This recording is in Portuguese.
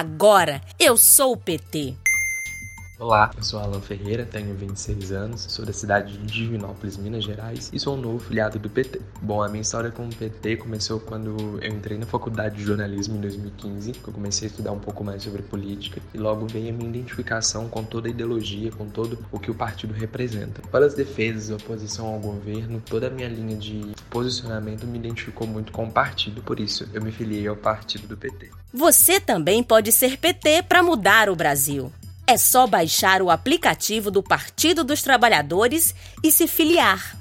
Agora eu sou o PT. Olá, eu sou Alan Ferreira, tenho 26 anos, sou da cidade de Divinópolis, Minas Gerais e sou um novo filiado do PT. Bom, a minha história com o PT começou quando eu entrei na faculdade de jornalismo em 2015, que eu comecei a estudar um pouco mais sobre política e logo veio a minha identificação com toda a ideologia, com todo o que o partido representa. Para as defesas e oposição ao governo, toda a minha linha de posicionamento me identificou muito com o partido, por isso eu me filiei ao partido do PT. Você também pode ser PT para mudar o Brasil. É só baixar o aplicativo do Partido dos Trabalhadores e se filiar.